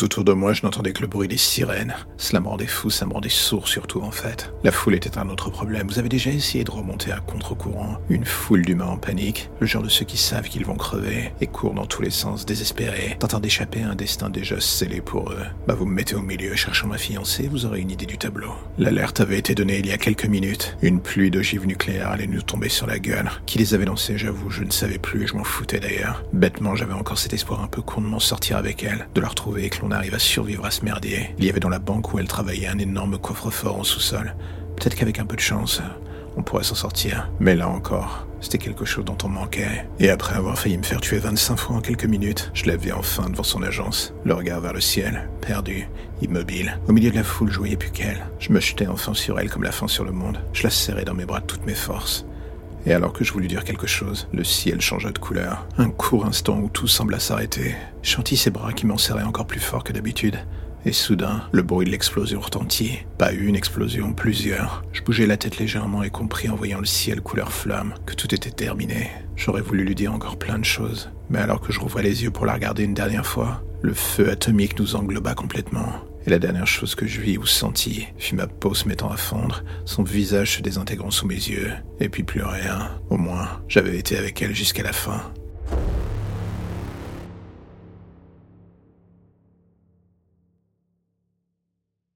Tout autour de moi, je n'entendais que le bruit des sirènes. Cela me rendait fou, ça me rendait sourd surtout en fait. La foule était un autre problème. Vous avez déjà essayé de remonter à contre-courant? Une foule d'humains en panique, le genre de ceux qui savent qu'ils vont crever et courent dans tous les sens désespérés, tentant d'échapper à un destin déjà scellé pour eux. Bah vous me mettez au milieu cherchant ma fiancée, vous aurez une idée du tableau. L'alerte avait été donnée il y a quelques minutes. Une pluie d'ogives nucléaires allait nous tomber sur la gueule. Qui les avait lancées, j'avoue, je ne savais plus et je m'en foutais d'ailleurs. Bêtement, j'avais encore cet espoir un peu con de m'en sortir avec elle, de la retrouver et l'on arrive à survivre à ce merdier. Il y avait dans la banque où elle travaillait un énorme coffre-fort en sous-sol. Peut-être qu'avec un peu de chance, on pourrait s'en sortir. Mais là encore, c'était quelque chose dont on manquait. Et après avoir failli me faire tuer 25 fois en quelques minutes, je l'avais enfin devant son agence, le regard vers le ciel, perdu, immobile. Au milieu de la foule, je voyais plus qu'elle. Je me jetais enfin sur elle comme la fin sur le monde. Je la serrais dans mes bras de toutes mes forces. Et alors que je voulus dire quelque chose, le ciel changea de couleur. Un court instant où tout sembla s'arrêter. Je sentis ses bras qui m'en serraient encore plus fort que d'habitude. Et soudain, le bruit de l'explosion retentit. Pas une explosion, plusieurs. Je bougeais la tête légèrement et compris en voyant le ciel couleur flamme que tout était terminé. J'aurais voulu lui dire encore plein de choses. Mais alors que je rouvrais les yeux pour la regarder une dernière fois, le feu atomique nous engloba complètement. La dernière chose que je vis ou sentis fut ma peau se mettant à fondre, son visage se désintégrant sous mes yeux, et puis plus rien. Au moins, j'avais été avec elle jusqu'à la fin.